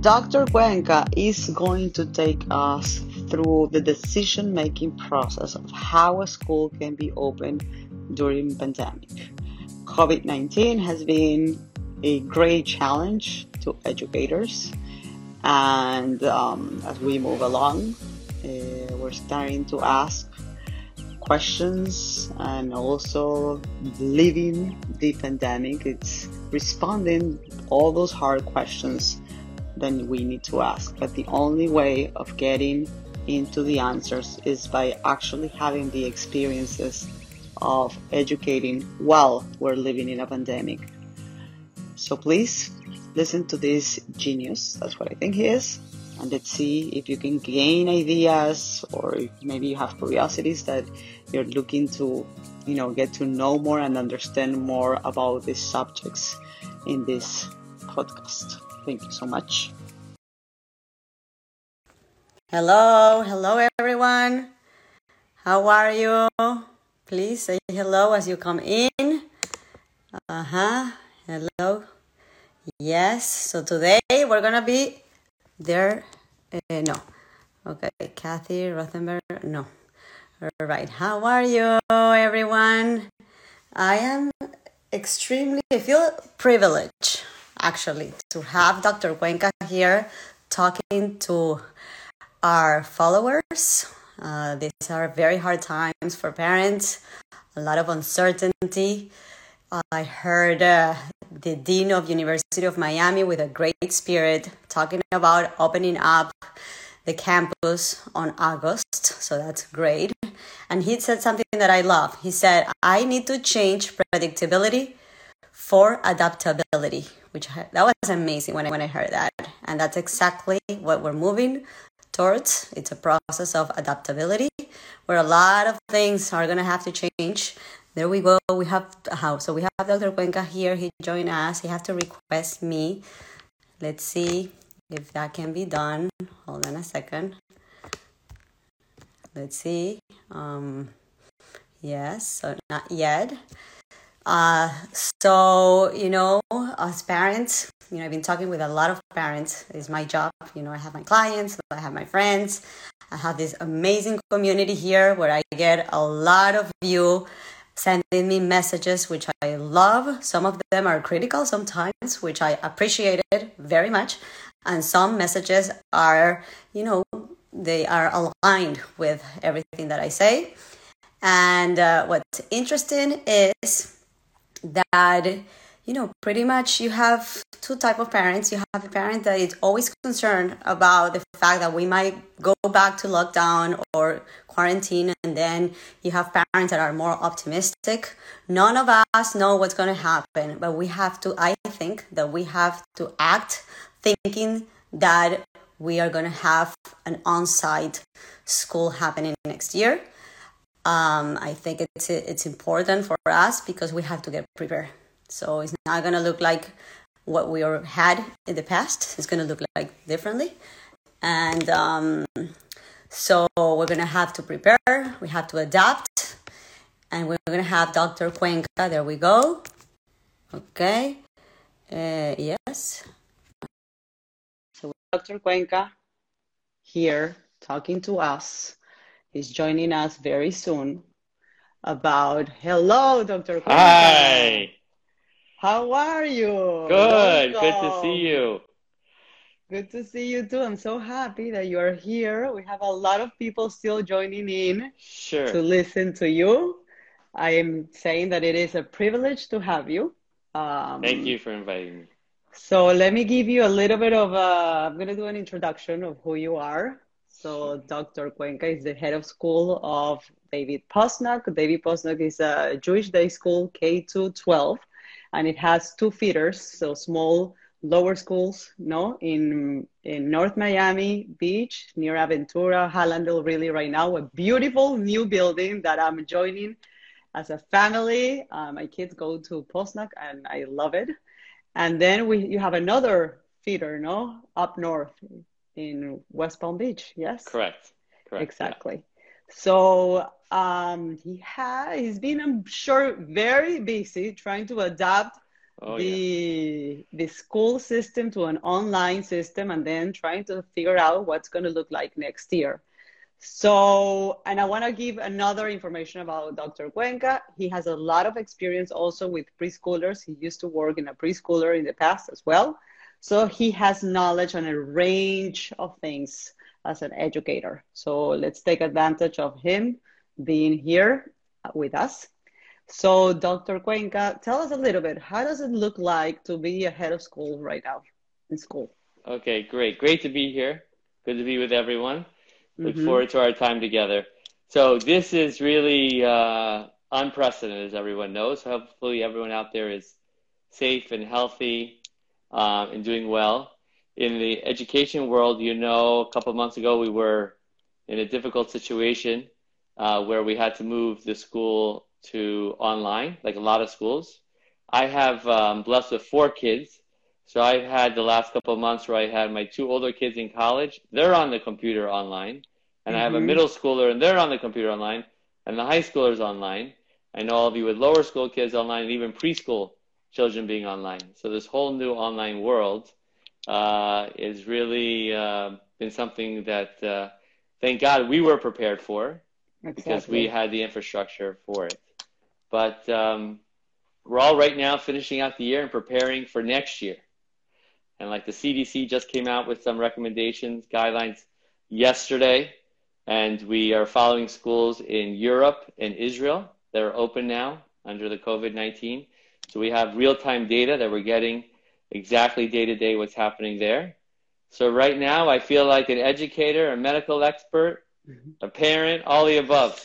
Dr. Cuenca is going to take us through the decision making process of how a school can be open during pandemic. COVID-19 has been a great challenge to educators and um, as we move along uh, we're starting to ask questions and also living the pandemic it's responding all those hard questions then we need to ask. But the only way of getting into the answers is by actually having the experiences of educating while we're living in a pandemic. So please listen to this genius that's what i think he is and let's see if you can gain ideas or maybe you have curiosities that you're looking to you know get to know more and understand more about these subjects in this podcast thank you so much hello hello everyone how are you please say hello as you come in uh-huh hello yes so today we're gonna be there, uh, no. Okay, Kathy Rothenberg, no. All right, how are you, everyone? I am extremely, I feel privileged, actually, to have Dr. Cuenca here talking to our followers. Uh, these are very hard times for parents, a lot of uncertainty. I heard uh, the dean of University of Miami with a great spirit talking about opening up the campus on August. So that's great. And he said something that I love. He said, "I need to change predictability for adaptability," which that was amazing when I, when I heard that. And that's exactly what we're moving towards. It's a process of adaptability where a lot of things are going to have to change there we go. We have how so we have Dr. Cuenca here. He joined us. He has to request me. Let's see if that can be done. Hold on a second. Let's see. Um, yes, so not yet. Uh, so you know, as parents, you know, I've been talking with a lot of parents. It's my job. You know, I have my clients, I have my friends. I have this amazing community here where I get a lot of you sending me messages, which I love. Some of them are critical sometimes, which I appreciated very much. And some messages are, you know, they are aligned with everything that I say. And uh, what's interesting is that you know pretty much you have two type of parents. You have a parent that is always concerned about the fact that we might go back to lockdown or quarantine and then you have parents that are more optimistic. None of us know what's going to happen but we have to i think that we have to act thinking that we are going to have an on-site school happening next year um, i think it's it's important for us because we have to get prepared so it's not to look like what we had in the past. It's to look like differently. And um, so we're to have to prepare, we have to adapt, and we're to have Dr. Cuenca. There we go. Okay. Uh, yes. So Dr. Cuenca here talking to us. He's joining us very soon about hello, Dr. Hi. How are you? Good. Welcome. Good to see you. Good to see you too. I'm so happy that you are here. We have a lot of people still joining in sure. to listen to you. I am saying that it is a privilege to have you. Um, Thank you for inviting me. So let me give you a little bit of a, I'm going to do an introduction of who you are. So Dr. Cuenca is the head of school of David Posnack. David Posnack is a Jewish day school K-12 and it has two feeders, so small lower schools, no, in in North Miami Beach near Aventura, Hallandale, really right now, a beautiful new building that I'm joining as a family. Uh, my kids go to Posnack and I love it. And then we you have another feeder, no, up north in West Palm Beach, yes? Correct. Correct. Exactly. Yeah. So um, he has he's been, I'm sure, very busy trying to adapt oh, the yeah. the school system to an online system and then trying to figure out what's going to look like next year. So, and I want to give another information about Dr. Cuenca. He has a lot of experience also with preschoolers. He used to work in a preschooler in the past as well. So he has knowledge on a range of things as an educator. So let's take advantage of him being here with us. So, Dr. Cuenca, tell us a little bit. How does it look like to be a head of school right now in school? Okay, great. Great to be here. Good to be with everyone. Look mm-hmm. forward to our time together. So, this is really uh, unprecedented, as everyone knows. Hopefully, everyone out there is safe and healthy uh, and doing well. In the education world, you know, a couple of months ago, we were in a difficult situation uh, where we had to move the school to online, like a lot of schools. I have um, blessed with four kids. So I've had the last couple of months where I had my two older kids in college. They're on the computer online. And mm-hmm. I have a mm-hmm. middle schooler and they're on the computer online. And the high schoolers online. I know all of you with lower school kids online and even preschool children being online. So this whole new online world uh, is really uh, been something that, uh, thank God, we were prepared for exactly. because we had the infrastructure for it. But um, we're all right now finishing out the year and preparing for next year. And like the CDC just came out with some recommendations, guidelines yesterday, and we are following schools in Europe and Israel that are open now under the COVID 19. So we have real time data that we're getting exactly day to day what's happening there. So right now, I feel like an educator, a medical expert, mm-hmm. a parent, all the above.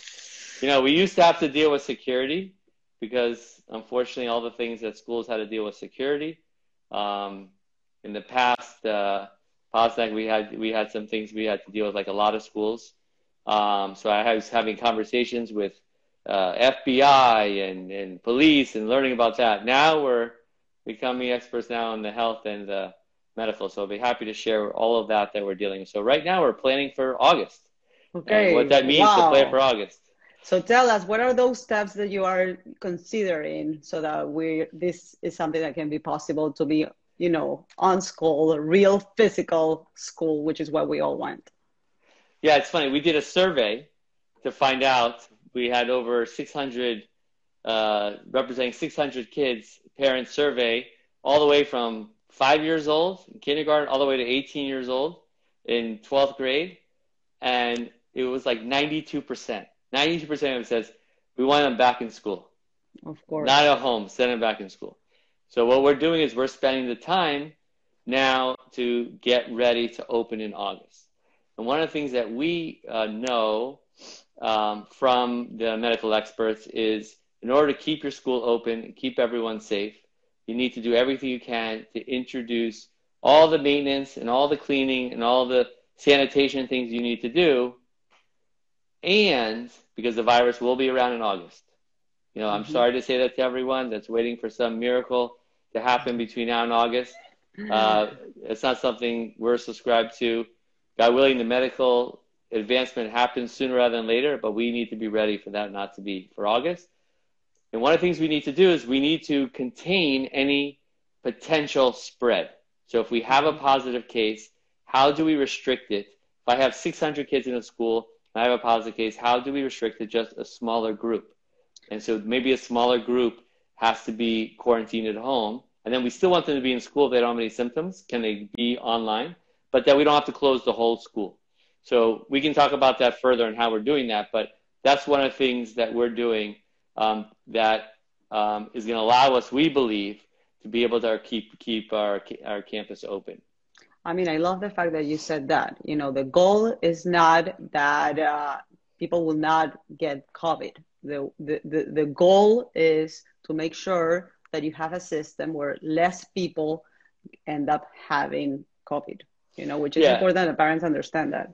You know, we used to have to deal with security because unfortunately, all the things that schools had to deal with security. Um, in the past, uh, Posnack, we had we had some things we had to deal with, like a lot of schools. Um, so I was having conversations with uh, FBI and, and police and learning about that. Now we're becoming experts now in the health and the medical. So I'll be happy to share all of that that we're dealing with. So right now we're planning for August. Okay. What that means wow. to plan for August. So tell us, what are those steps that you are considering so that we this is something that can be possible to be, you know, on school, real physical school, which is what we all want. Yeah, it's funny. We did a survey to find out. We had over 600, uh, representing 600 kids, parent survey, all the way from five years old in kindergarten all the way to 18 years old in 12th grade. And it was like 92%. 92% of them says, we want them back in school. Of course. Not at home, send them back in school. So what we're doing is we're spending the time now to get ready to open in August. And one of the things that we uh, know um, from the medical experts is in order to keep your school open, and keep everyone safe, you need to do everything you can to introduce all the maintenance and all the cleaning and all the sanitation things you need to do and because the virus will be around in August. You know, I'm mm-hmm. sorry to say that to everyone that's waiting for some miracle to happen between now and August. Uh, it's not something we're subscribed to. God willing, the medical advancement happens sooner rather than later, but we need to be ready for that not to be for August. And one of the things we need to do is we need to contain any potential spread. So if we have a positive case, how do we restrict it? If I have 600 kids in a school, and I have a positive case, how do we restrict it just a smaller group? And so maybe a smaller group has to be quarantined at home. And then we still want them to be in school if they don't have any symptoms. Can they be online? But that we don't have to close the whole school. So we can talk about that further and how we're doing that. But that's one of the things that we're doing um, that um, is going to allow us, we believe, to be able to keep keep our our campus open. I mean, I love the fact that you said that. You know, the goal is not that uh, people will not get COVID. The, the, the, the goal is to make sure that you have a system where less people end up having COVID, you know, which is yeah. important that parents understand that.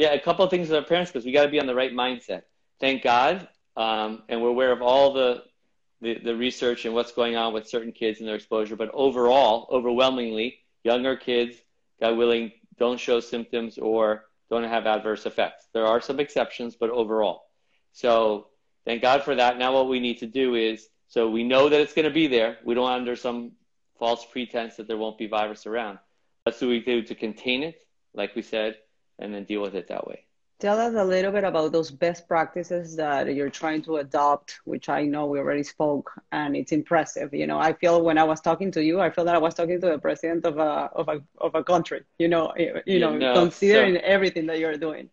Yeah, a couple of things with our parents because we got to be on the right mindset. Thank God. Um, and we're aware of all the, the, the research and what's going on with certain kids and their exposure. But overall, overwhelmingly, younger kids God willing, don't show symptoms or don't have adverse effects. There are some exceptions, but overall. So thank God for that. Now what we need to do is So we know that it's going to be there. We don't under some false pretense that there won't be virus around. That's what we do to contain it, like we said, and then deal with it that way. Tell us a little bit about those best practices that you're trying to adopt, which I know we already spoke, and it's impressive. You know, I feel when I was talking to you, I feel that I was talking to the president of a of a of a country. You know, eh, eh, you, know, know, considering so, everything that you're doing.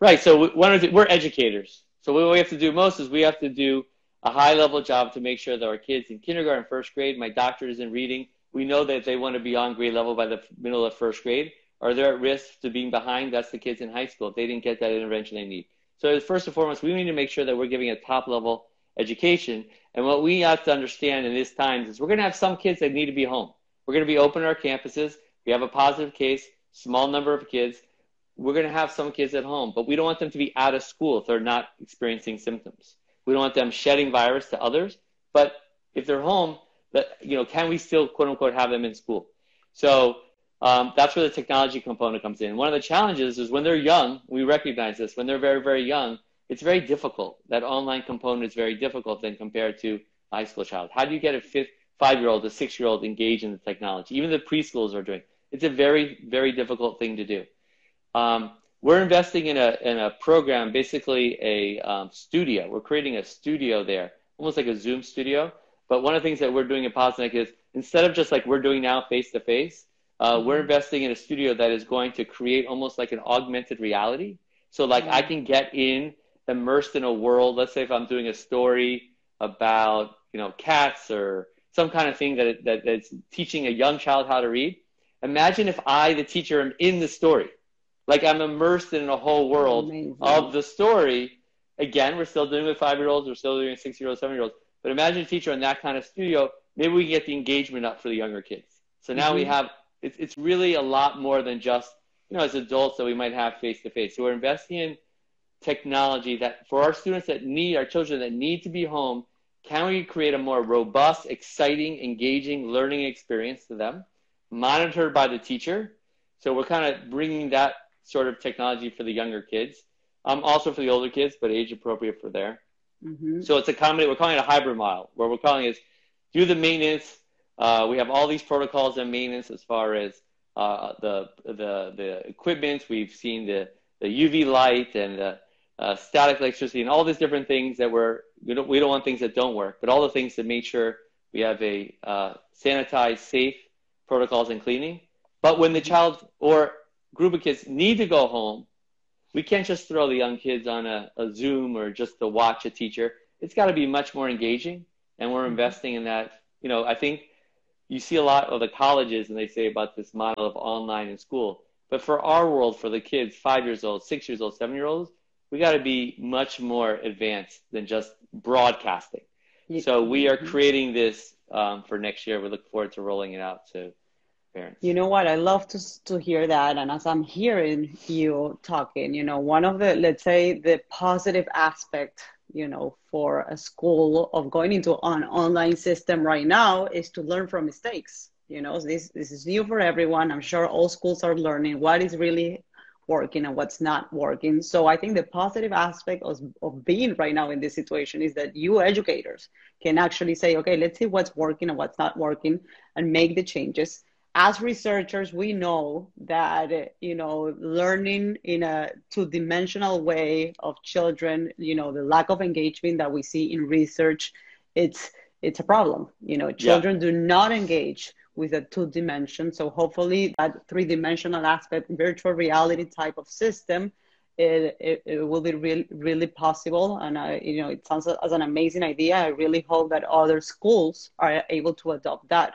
Right. So one of the, we're educators. So what we have to do most is we have to do a high level job to make sure that our kids in kindergarten, first grade, my doctor is in reading. We know that they want to be on grade level by the middle of first grade are they at risk to being behind? That's the kids in high school. If they didn't get that intervention they need. So first and foremost, we need to make sure that we're giving a top level education. And what we have to understand in this times is we're going to have some kids that need to be home. We're going to be open our campuses. We have a positive case, small number of kids. We're going to have some kids at home, but we don't want them to be out of school if they're not experiencing symptoms. We don't want them shedding virus to others. But if they're home, that you know, can we still quote unquote have them in school? So um, that's where the technology component comes in. One of the challenges is when they're young, we recognize this, when they're very, very young, it's very difficult. That online component is very difficult than compared to a high school child. How do you get a fifth, five-year-old, a six-year-old engaged in the technology? Even the preschools are doing. It's a very, very difficult thing to do. Um, we're investing in a, in a program, basically a um, studio. We're creating a studio there, almost like a Zoom studio. But one of the things that we're doing at Posnack is instead of just like we're doing now face to face, uh, we're mm-hmm. investing in a studio that is going to create almost like an augmented reality. So like I can get in, immersed in a world. Let's say if I'm doing a story about you know cats or some kind of thing that, that that's teaching a young child how to read. Imagine if I, the teacher, am in the story, like I'm immersed in a whole world Amazing. of the story. Again, we're still doing with five year olds, we're still doing six year olds, seven year olds. But imagine a teacher in that kind of studio. Maybe we can get the engagement up for the younger kids. So now mm-hmm. we have it's, it's really a lot more than just, you know, as adults that we might have face to face. So we're investing in technology that for our students that need, our children that need to be home, can we create a more robust, exciting, engaging learning experience to them, monitored by the teacher? So we're kind of bringing that sort of technology for the younger kids, um, also for the older kids, but age appropriate for there. Mm-hmm. So it's a combination. We're calling it a hybrid model, where we're calling it do the maintenance uh, we have all these protocols and maintenance as far as uh, the, the, the equipment. We've seen the, the UV light and the uh, static electricity and all these different things that we're, we don't, we don't want things that don't work, but all the things to make sure we have a uh, sanitized, safe protocols and cleaning. But when the child or group of kids need to go home, we can't just throw the young kids on a, a Zoom or just to watch a teacher. It's got to be much more engaging, and we're mm-hmm. investing in that. You know, I think you see a lot of the colleges and they say about this model of online in school. But for our world, for the kids, five years old, six years old, seven year olds, we got to be much more advanced than just broadcasting. So we are creating this um, for next year. We look forward to rolling it out to parents. You know what? I love to to hear that. And as I'm hearing you talking, you know, one of the let's say the positive aspect you know, for a school of going into an online system right now is to learn from mistakes. You know, this this is new for everyone. I'm sure all schools are learning what is really working and what's not working. So I think the positive aspect of, of being right now in this situation is that you educators can actually say, okay, let's see what's working and what's not working and make the changes as researchers, we know that, you know, learning in a two dimensional way of children, you know, the lack of engagement that we see in research, it's, it's a problem. You know, children yeah. do not engage with a two dimension. So hopefully that three dimensional aspect, virtual reality type of system, it, it, it, will be really, really possible. And, I, you know, it sounds as an amazing idea. I really hope that other schools are able to adopt that.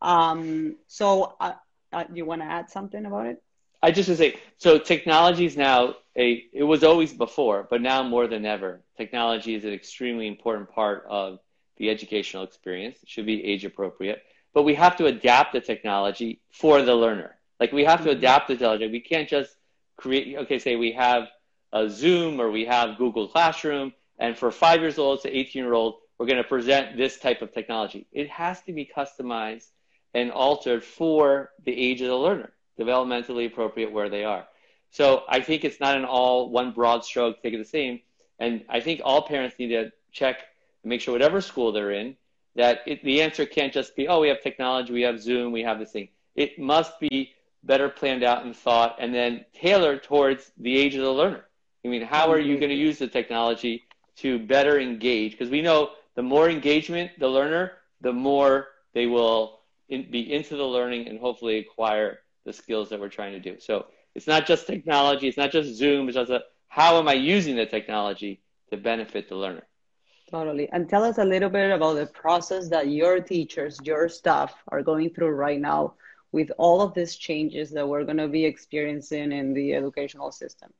Um, so, uh, uh, you want to add something about it? I just want to say, so technology is now a, it was always before, but now more than ever, technology is an extremely important part of the educational experience. It should be age appropriate, but we have to adapt the technology for the learner. Like we have to mm-hmm. adapt the technology. We can't just create, okay, say we have a Zoom or we have Google Classroom, and for five years old to 18 year old, we're going to present this type of technology. It has to be customized and altered for the age of the learner, developmentally appropriate where they are. So I think it's not an all one broad stroke, take it the same. And I think all parents need to check and make sure whatever school they're in, that it, the answer can't just be, oh, we have technology, we have Zoom, we have this thing. It must be better planned out and thought and then tailored towards the age of the learner. I mean, how are you mm-hmm. going to use the technology to better engage? Because we know the more engagement the learner, the more they will in, be into the learning and hopefully acquire the skills that we're trying to do. So it's not just technology, it's not just Zoom, it's just a, how am I using the technology to benefit the learner? Totally. And tell us a little bit about the process that your teachers, your staff are going through right now with all of these changes that we're going to be experiencing in the educational system.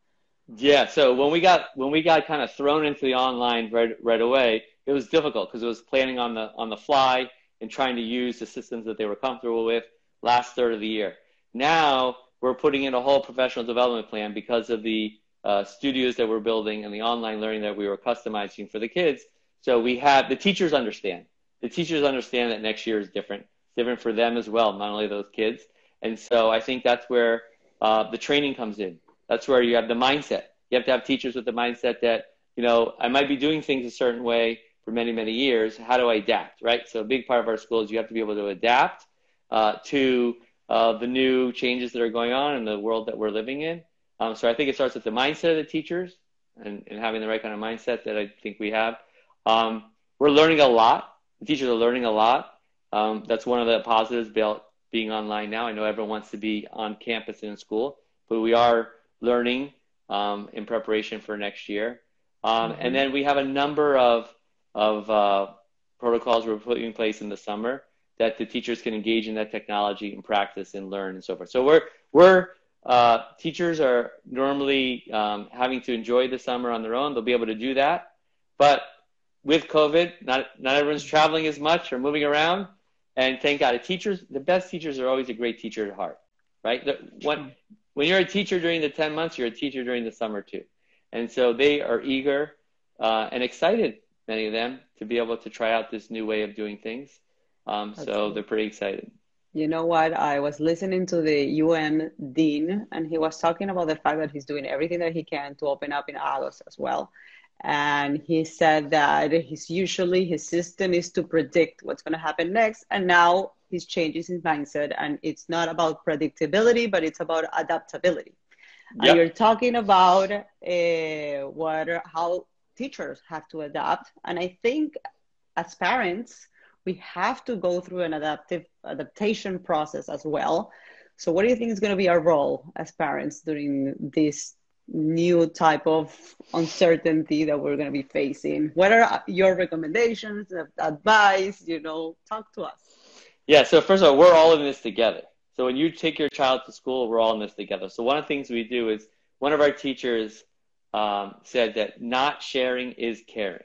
Yeah, so when we got when we got kind of thrown into the online right right away, it was difficult because it was planning on the on the fly and trying to use the systems that they were comfortable with last third of the year. Now we're putting in a whole professional development plan because of the uh, studios that we're building and the online learning that we were customizing for the kids. So we have the teachers understand. The teachers understand that next year is different, different for them as well, not only those kids. And so I think that's where uh, the training comes in. That's where you have the mindset. You have to have teachers with the mindset that you know I might be doing things a certain way for many many years. How do I adapt? Right. So a big part of our school is you have to be able to adapt uh, to uh, the new changes that are going on in the world that we're living in. Um, so I think it starts with the mindset of the teachers and, and, having the right kind of mindset that I think we have. Um, we're learning a lot. The teachers are learning a lot. Um, that's one of the positives about being online now. I know everyone wants to be on campus and in school, but we are learning um, in preparation for next year. Um, mm-hmm. And then we have a number of, of uh, protocols we're putting in place in the summer that the teachers can engage in that technology and practice and learn and so forth. So we're we're uh, teachers are normally um, having to enjoy the summer on their own. They'll be able to do that, but with COVID, not not everyone's traveling as much or moving around. And thank God, the teachers, the best teachers are always a great teacher at heart, right? The, when when you're a teacher during the ten months, you're a teacher during the summer too, and so they are eager uh, and excited, many of them, to be able to try out this new way of doing things. Um, so cool. they're pretty excited. You know what? I was listening to the UM dean, and he was talking about the fact that he's doing everything that he can to open up in August as well. And he said that he's usually his system is to predict what's going to happen next, and now he's changing his mindset, and it's not about predictability, but it's about adaptability. Yep. And you're talking about uh, what how teachers have to adapt, and I think as parents we have to go through an adaptive adaptation process as well. So, what do you think is going to be our role as parents during this new type of uncertainty that we're going to be facing? What are your recommendations, advice? You know, talk to us. Yeah. So first of all, we're all in this together. So when you take your child to school, we're all in this together. So one of the things we do is one of our teachers um, said that not sharing is caring.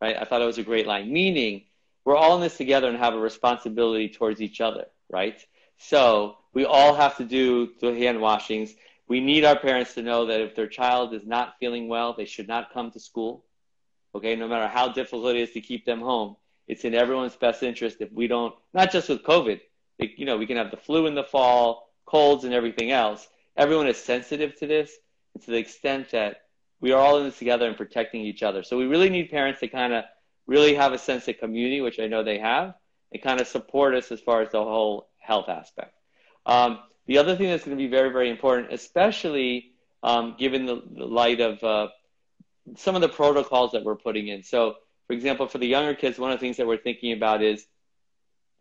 Right. I thought it was a great line. Meaning we're all in this together and have a responsibility towards each other, right? So we all have to do the hand washings. We need our parents to know that if their child is not feeling well, they should not come to school. Okay, no matter how difficult it is to keep them home, it's in everyone's best interest if we don't, not just with COVID, it, you know, we can have the flu in the fall, colds and everything else. Everyone is sensitive to this to the extent that we are all in this together and protecting each other. So we really need parents to kind of really have a sense of community, which I know they have, and kind of support us as far as the whole health aspect. Um, the other thing that's going to be very, very important, especially um, given the, the, light of uh, some of the protocols that we're putting in. So, for example, for the younger kids, one of the things that we're thinking about is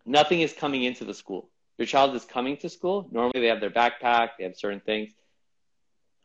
nothing is coming into the school. Your child is coming to school. Normally, they have their backpack, they have certain things.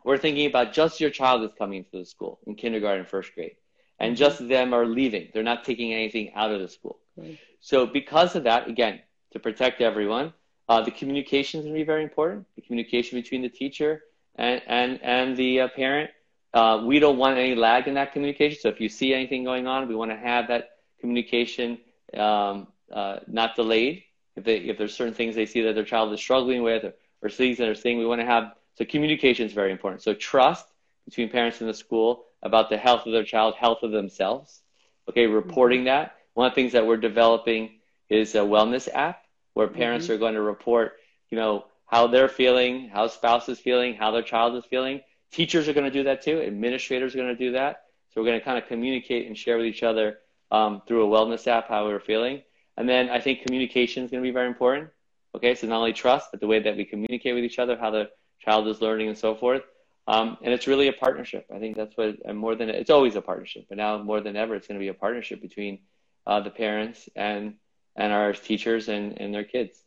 We're thinking about just your child is coming to the school in kindergarten, first grade and mm-hmm. just them are leaving. They're not taking anything out of the school. Right. So because of that, again, to protect everyone, uh, the communication is going to be very important. The communication between the teacher and and and the uh, parent. Uh, we don't want any lag in that communication. So if you see anything going on, we want to have that communication um, uh, not delayed. If they if there's certain things they see that their child is struggling with or, or things that are saying, we want to have so communication is very important. So trust between parents and the school about the health of their child, health of themselves. Okay, reporting mm-hmm. that. One of the things that we're developing is a wellness app where parents mm-hmm. are going to report, you know, how they're feeling, how spouse is feeling, how their child is feeling. Teachers are going to do that too. Administrators are going to do that. So we're going to kind of communicate and share with each other um, through a wellness app how we're feeling. And then I think communication is going to be very important. Okay, so not only trust, but the way that we communicate with each other, how the child is learning, and so forth. Um, and it's really a partnership. I think that's what and more than it's always a partnership, but now more than ever, it's going to be a partnership between uh, the parents and and our teachers and, and their kids.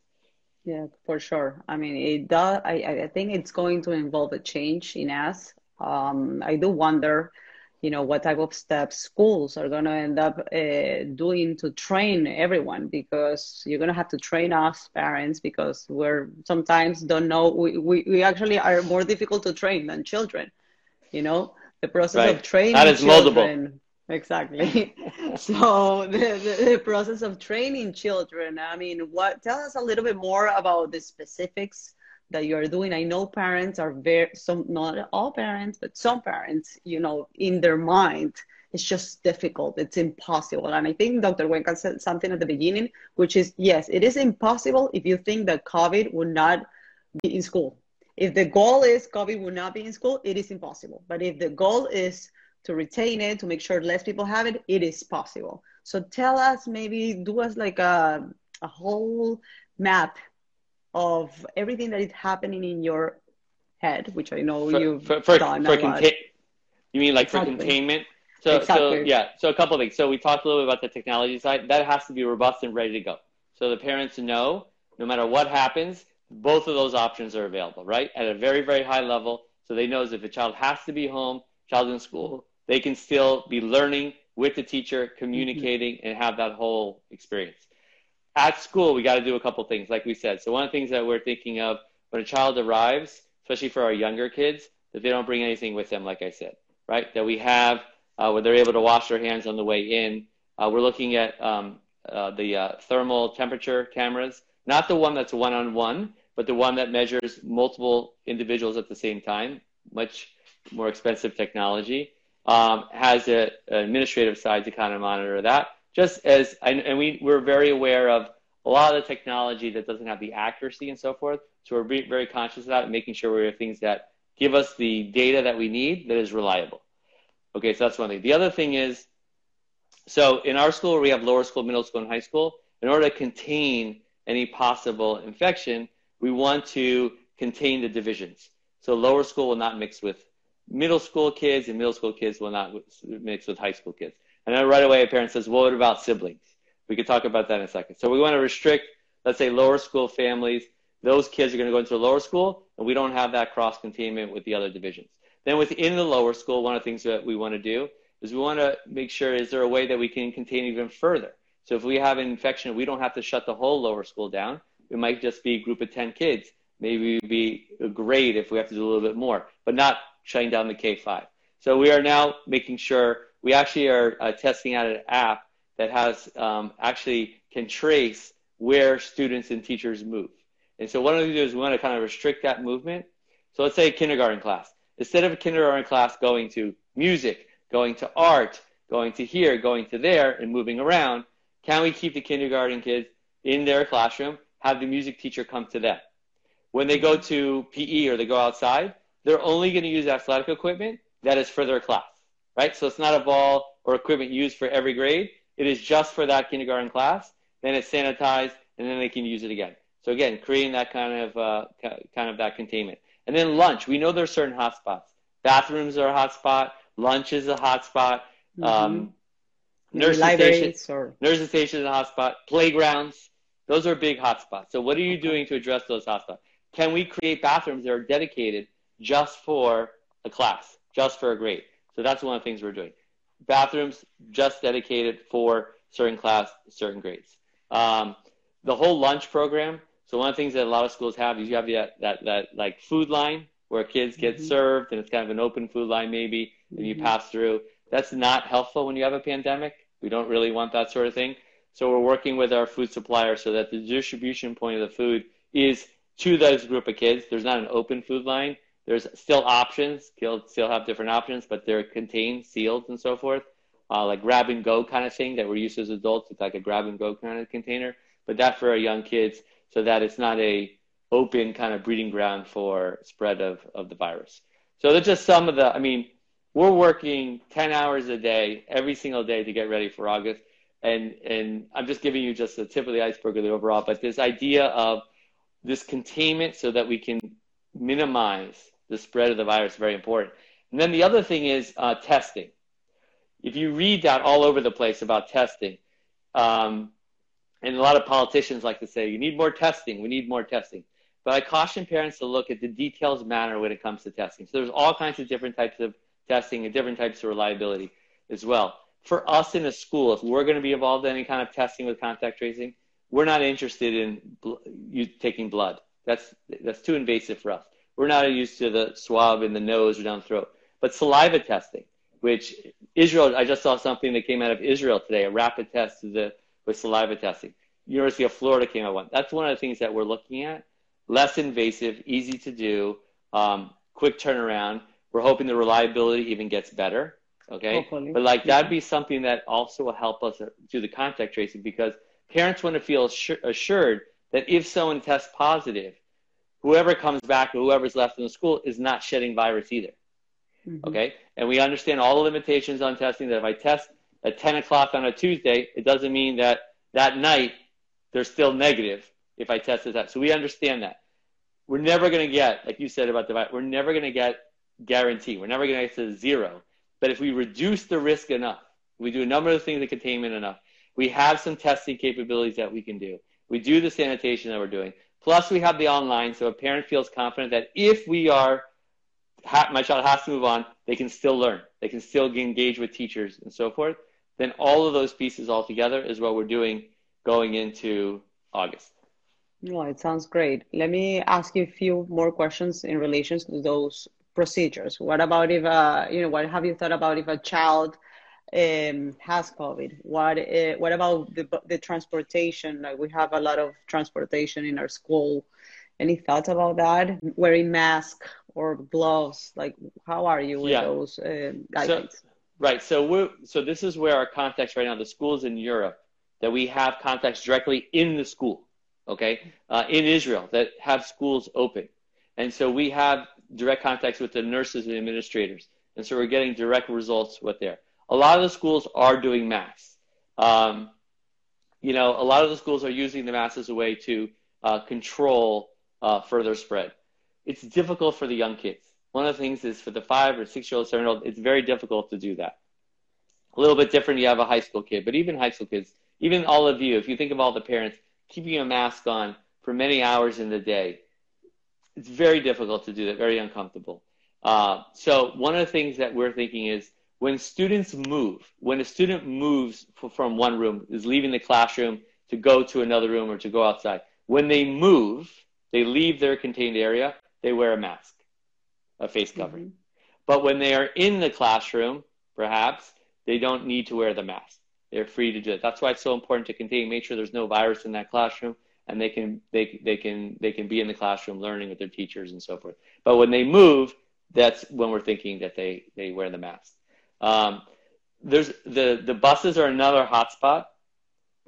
Yeah, for sure. I mean, it does. I, I think it's going to involve a change in us. Um, I do wonder, you know, what type of steps schools are going to end up uh, doing to train everyone because you're going to have to train us parents because we're sometimes don't know. We, we, we actually are more difficult to train than children, you know, the process right. of training that is children. Multiple exactly so the, the, the, process of training children i mean what tell us a little bit more about the specifics that you are doing. I know parents are very some not all parents but some parents you know in their mind it's just difficult. It's impossible. And i think dr Cuenca said something at the beginning which is yes it is impossible if you think that covid would not be in school. If the goal is covid would not be in school it is impossible. But if the goal is to retain it, to make sure less people have it, it is possible. So tell us, maybe do us like a, a whole map of everything that is happening in your head, which I know for, you've for, for, done for. You mean like exactly. for containment? So, exactly. so yeah, so a couple of things. So we talked a little bit about the technology side. That has to be robust and ready to go. So the parents know no matter what happens, both of those options are available, right? At a very, very high level. So they know if a child has to be home, child in school, they can still be learning with the teacher, communicating, mm-hmm. and have that whole experience. At school, we got to do a couple things, like we said. So one of the things that we're thinking of when a child arrives, especially for our younger kids, that they don't bring anything with them, like I said, right? That we have uh, where they're able to wash their hands on the way in. Uh, we're looking at um, uh, the uh, thermal temperature cameras, not the one that's one on one, but the one that measures multiple individuals at the same time, much more expensive technology um, has an administrative side to kind of monitor that. Just as, and we, we're very aware of a lot of the technology that doesn't have the accuracy and so forth. So we're very conscious of that and making sure we have things that give us the data that we need that is reliable. Okay, so that's one thing. The other thing is, so in our school, we have lower school, middle school, and high school. In order to contain any possible infection, we want to contain the divisions. So lower school will not mix with middle school kids and middle school kids will not mix with high school kids. And then right away, a parent says, well, what about siblings? We could talk about that in a second. So we want to restrict, let's say, lower school families. Those kids are going to go into a lower school, and we don't have that cross containment with the other divisions. Then within the lower school, one of the things that we want to do is we want to make sure is there a way that we can contain even further. So if we have an infection, we don't have to shut the whole lower school down. It might just be a group of 10 kids. Maybe it'd be a grade if we have to do a little bit more, but not shutting down the K5. So we are now making sure we actually are uh, testing out an app that has um, actually can trace where students and teachers move. And so what we do is we want to kind of restrict that movement. So let's say a kindergarten class. Instead of a kindergarten class going to music, going to art, going to here, going to there, and moving around, can we keep the kindergarten kids in their classroom, have the music teacher come to them? When they go to PE or they go outside, they're only going to use athletic equipment that is for their class, right? So it's not a ball or equipment used for every grade. It is just for that kindergarten class. Then it's sanitized, and then they can use it again. So again, creating that kind of uh, kind of that containment. And then lunch. We know there's certain hotspots. Bathrooms are a hotspot. Lunch is a hotspot. Mm-hmm. Um, nursing stations, or... nursing stations is a hotspot. Playgrounds. Those are big hotspots. So what are you doing to address those hotspots? Can we create bathrooms that are dedicated just for a class, just for a grade. So that's one of the things we're doing. Bathrooms just dedicated for certain class, certain grades. Um, the whole lunch program. So one of the things that a lot of schools have is you have that that, that like food line where kids get mm-hmm. served and it's kind of an open food line maybe and you mm-hmm. pass through. That's not helpful when you have a pandemic. We don't really want that sort of thing. So we're working with our food supplier so that the distribution point of the food is to those group of kids. There's not an open food line. There's still options. Still, still have different options, but they're contained, sealed, and so forth. Uh, like grab and go kind of thing that we're used to as adults. It's like a grab and go kind of container, but that for our young kids so that it's not a open kind of breeding ground for spread of, of the virus. So that's just some of the, I mean, we're working 10 hours a day, every single day to get ready for August. And, and I'm just giving you just the tip of the iceberg of the overall, but this idea of this containment so that we can minimize the spread of the virus very important. And then the other thing is uh, testing. If you read that all over the place about testing, um, and a lot of politicians like to say, you need more testing, we need more testing. But I caution parents to look at the details matter when it comes to testing. So there's all kinds of different types of testing and different types of reliability as well. For us in a school, if we're going to be involved in any kind of testing with contact tracing, we're not interested in bl- you taking blood. That's that's too invasive for us. We're not used to the swab in the nose or down the throat. But saliva testing, which Israel, I just saw something that came out of Israel today, a rapid test the, with saliva testing. University of Florida came out one. That's one of the things that we're looking at. Less invasive, easy to do, um, quick turnaround. We're hoping the reliability even gets better. Okay. Hopefully. But like that'd be something that also will help us do the contact tracing because parents want to feel assured that if someone tests positive, whoever comes back or whoever's left in the school is not shedding virus either. Mm-hmm. Okay. And we understand all the limitations on testing that if I test at 10 o'clock on a Tuesday, it doesn't mean that that night they're still negative if I tested that. So we understand that. We're never going to get, like you said about the virus, we're never going to get guarantee. We're never going to get to zero. But if we reduce the risk enough, we do a number of things in containment enough, we have some testing capabilities that we can do. We do the sanitation that we're doing. Plus, we have the online, so a parent feels confident that if we are, my child has to move on, they can still learn. They can still engage with teachers and so forth. Then all of those pieces all together is what we're doing going into August. No, it sounds great. Let me ask you a few more questions in relation to those procedures. What about if, uh, you know, what have you thought about if a child um, has COVID? What uh, what about the the transportation? Like we have a lot of transportation in our school. Any thoughts about that? Wearing mask or gloves? Like how are you with yeah. those uh, guidelines? So, right. So we so this is where our context right now. The schools in Europe that we have contacts directly in the school. Okay, uh, in Israel that have schools open, and so we have direct contacts with the nurses and administrators, and so we're getting direct results with there a lot of the schools are doing masks. Um, you know, a lot of the schools are using the mask as a way to uh, control uh, further spread. It's difficult for the young kids. One of the things is for the five or six year old, seven year old, it's very difficult to do that. A little bit different, you have a high school kid, but even high school kids, even all of you, if you think of all the parents, keeping a mask on for many hours in the day, it's very difficult to do that, very uncomfortable. Uh, so one of the things that we're thinking is when students move, when a student moves from one room, is leaving the classroom to go to another room or to go outside, when they move, they leave their contained area, they wear a mask, a face covering. Mm-hmm. But when they are in the classroom, perhaps, they don't need to wear the mask. They're free to do it. That's why it's so important to contain, make sure there's no virus in that classroom and they can they they can they can be in the classroom learning with their teachers and so forth. But when they move, that's when we're thinking that they they wear the mask. Um, there's the the buses are another hotspot.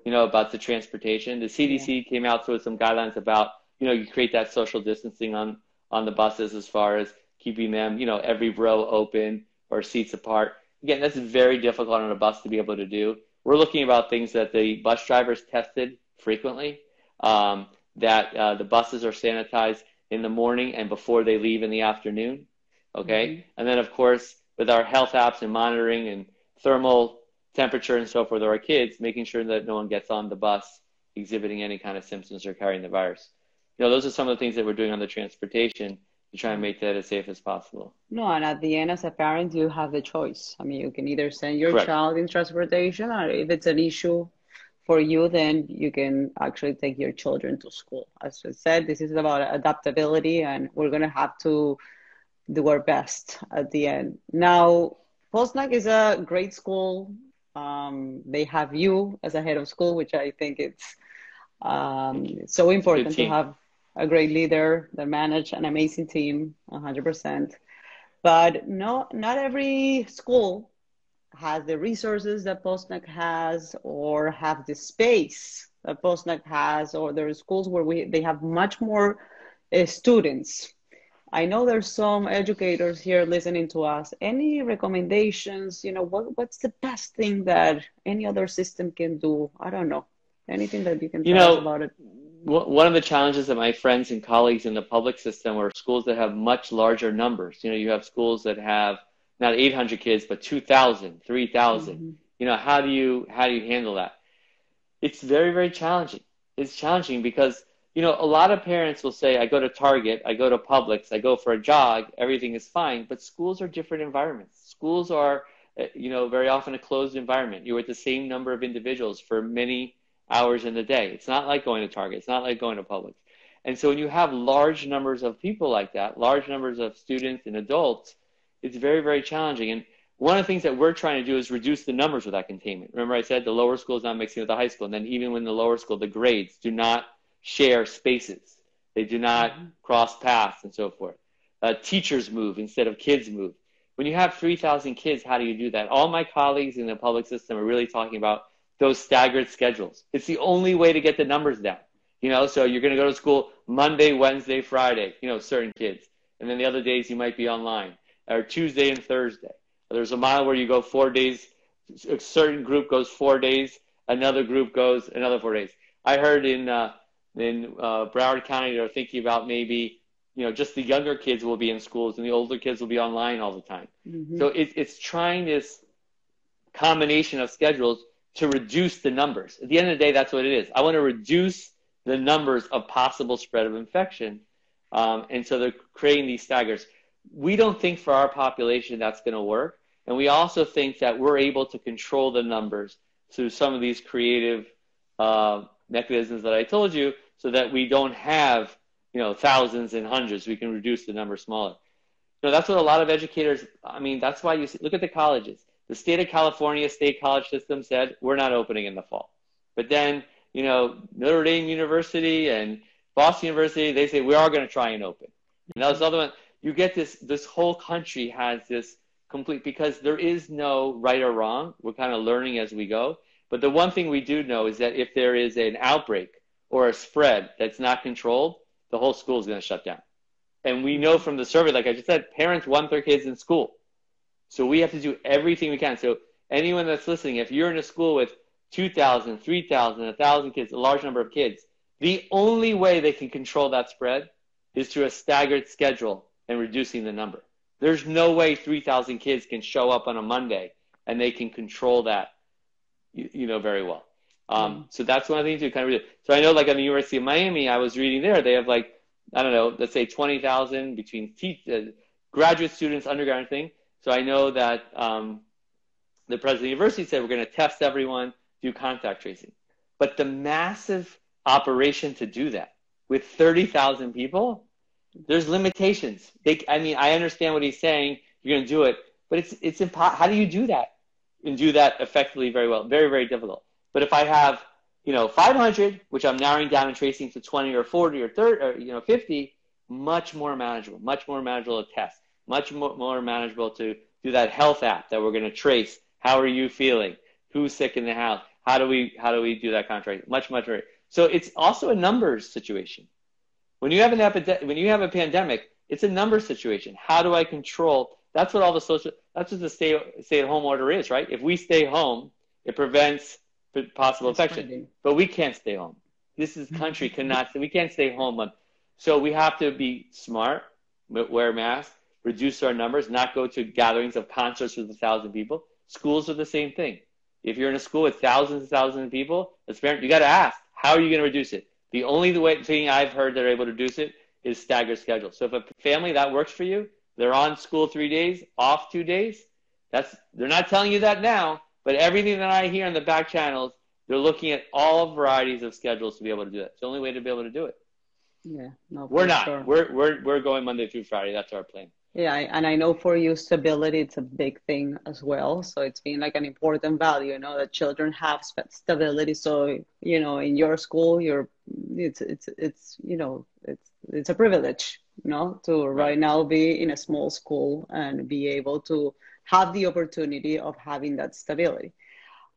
You know about the transportation. The CDC yeah. came out with some guidelines about you know you create that social distancing on on the buses as far as keeping them you know every row open or seats apart. Again, that's very difficult on a bus to be able to do. We're looking about things that the bus drivers tested frequently. Um, that uh, the buses are sanitized in the morning and before they leave in the afternoon. Okay, mm-hmm. and then of course with our health apps and monitoring and thermal temperature and so forth of our kids, making sure that no one gets on the bus exhibiting any kind of symptoms or carrying the virus. You know, those are some of the things that we're doing on the transportation to try and make that as safe as possible. No, and at the end, as a parent, you have the choice. I mean, you can either send your Correct. child in transportation, or if it's an issue for you, then you can actually take your children to school. As I said, this is about adaptability, and we're going to have to do our best at the end. Now, Posnack is a great school. Um, they have you as a head of school, which I think it's um, so important to have a great leader that manage an amazing team, 100%. But no, not every school has the resources that Posnack has, or have the space that Posnack has, or there are schools where we they have much more uh, students I know there's some educators here listening to us. Any recommendations? You know, what what's the best thing that any other system can do? I don't know. Anything that you can you tell know, us about it? One of the challenges that my friends and colleagues in the public system are schools that have much larger numbers. You know, you have schools that have not 800 kids, but 2,000, 3,000. Mm-hmm. You know, how do you how do you handle that? It's very very challenging. It's challenging because you know, a lot of parents will say, I go to Target, I go to Publix, I go for a jog, everything is fine. But schools are different environments. Schools are, uh, you know, very often a closed environment. You're with the same number of individuals for many hours in the day. It's not like going to Target. It's not like going to Publix. And so when you have large numbers of people like that, large numbers of students and adults, it's very, very challenging. And one of the things that we're trying to do is reduce the numbers of that containment. Remember I said the lower school is not mixing with the high school. And then even when the lower school, the grades do not – share spaces. They do not mm-hmm. cross paths and so forth. Uh, teachers move instead of kids move. When you have 3,000 kids, how do you do that? All my colleagues in the public system are really talking about those staggered schedules. It's the only way to get the numbers down. You know, so you're going to go to school Monday, Wednesday, Friday, you know, certain kids. And then the other days you might be online, or Tuesday and Thursday. There's a model where you go four days, a certain group goes four days, another group goes another four days. I heard in uh, in uh, Broward County, they're thinking about maybe you know just the younger kids will be in schools and the older kids will be online all the time. Mm-hmm. So it, it's trying this combination of schedules to reduce the numbers. At the end of the day, that's what it is. I want to reduce the numbers of possible spread of infection, um, and so they're creating these staggers. We don't think for our population that's going to work, and we also think that we're able to control the numbers through some of these creative uh, mechanisms that I told you so that we don't have, you know, thousands and hundreds. We can reduce the number smaller. Know, that's what a lot of educators, I mean, that's why you see, look at the colleges. The state of California state college system said, we're not opening in the fall. But then, you know, Notre Dame University and Boston University, they say, we are going to try and open. And that's other one. You get this, this whole country has this complete, because there is no right or wrong. We're kind of learning as we go. But the one thing we do know is that if there is an outbreak or a spread that's not controlled, the whole school is going to shut down. And we know from the survey, like I just said, parents want their kids in school. So we have to do everything we can. So anyone that's listening, if you're in a school with 2,000, 3,000, 1,000 kids, a large number of kids, the only way they can control that spread is through a staggered schedule and reducing the number. There's no way 3,000 kids can show up on a Monday and they can control that you, you know very well. Um, So that's one of the things you kind of read. So I know, like at the University of Miami, I was reading there, they have like I don't know, let's say twenty thousand between te- uh, graduate students, undergraduate thing. So I know that um, the president of the university said we're going to test everyone, do contact tracing, but the massive operation to do that with thirty thousand people, there's limitations. They, I mean, I understand what he's saying. You're going to do it, but it's it's impossible. How do you do that? and do that effectively very well. Very, very difficult. But if I have, you know, 500, which I'm narrowing down and tracing to 20 or 40 or 30 or, you know, 50, much more manageable, much more manageable to test, much more, more manageable to do that health app that we're going to trace. How are you feeling? Who's sick in the house? How do we, how do we do that contract? Much, much more. So it's also a numbers situation. When you have an epidemic, when you have a pandemic, it's a numbers situation. How do I control that's what all the social. That's what the stay stay at home order is, right? If we stay home, it prevents possible infection. But we can't stay home. This is country cannot. We can't stay home. So we have to be smart, wear masks, reduce our numbers, not go to gatherings of concerts with a thousand people. Schools are the same thing. If you're in a school with thousands and thousands of people, as parent, you got to ask, how are you going to reduce it? The only way, thing I've heard that are able to reduce it is staggered schedule. So if a family that works for you, they're on school three days, off two days. That's they're not telling you that now, but everything that I hear in the back channels, they're looking at all varieties of schedules to be able to do that. It's the only way to be able to do it. Yeah, no, we're not. Sure. We're we're we're going Monday through Friday. That's our plan. Yeah, and I know for you stability it's a big thing as well. So it's been like an important value, you know, that children have stability. So you know, in your school, you're it's it's it's you know it's it's a privilege you know, to right now be in a small school and be able to have the opportunity of having that stability.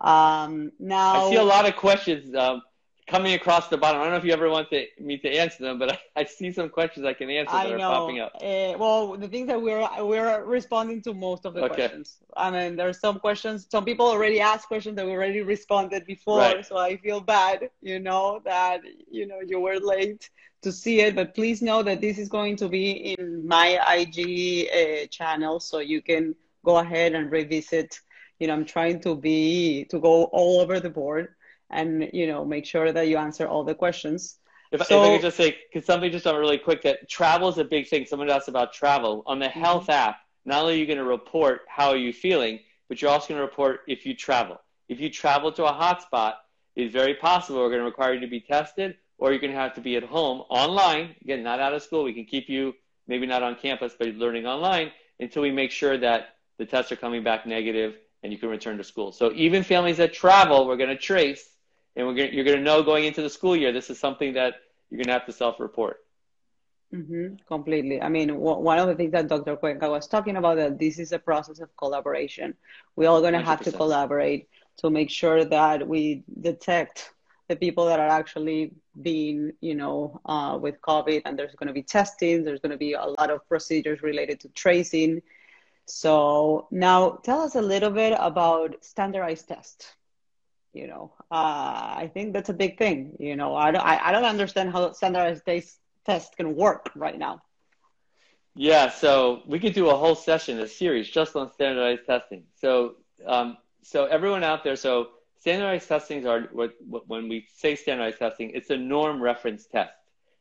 Um, now, I see a lot of questions um, coming across the bottom. I don't know if you ever want to, me to answer them, but I, I see some questions I can answer that I are popping up. Uh, well, the things that we're we're responding to most of the Okay. questions. I mean, there's some questions. Some people already asked questions that we already responded before, Right. so I feel bad, you know, that you know you were late to see it. But please know that this is going to be in my IG uh, channel, so you can go ahead and revisit. You know, I'm trying to be to go all over the board and you know make sure that you answer all the questions. If, if I could just say, because something just on really quick, that travel is a big thing. Someone asked about travel. On the Mm-hmm. health app, not only are you going to report how are you feeling, but you're also going to report if you travel. If you travel to a hotspot, it's very possible we're going to require you to be tested, or you're going to have to be at home online. Again, not out of school. We can keep you maybe not on campus, but learning online until we make sure that the tests are coming back negative and you can return to school. So even families that travel, we're going to trace, and we're to, you're going to know going into the school year, this is something that you're going to have to self-report. hmm completely. I mean, w- one of the things that Dr. Cuenca was talking about that this is a process of collaboration. We're all going to have to collaborate to make sure that we detect the people that are actually being, you know, uh, with COVID, and there's going to be testing. There's going to be a lot of procedures related to tracing. So now, tell us a little bit about standardized tests. You know, uh, I think that's a big thing. You know, I don't, I, I don't understand how standardized tests test can work right now. Yeah, so we could do a whole session, a series just on standardized testing. So, um, so everyone out there, so standardized testings are what, what when we say standardized testing, it's a norm reference test.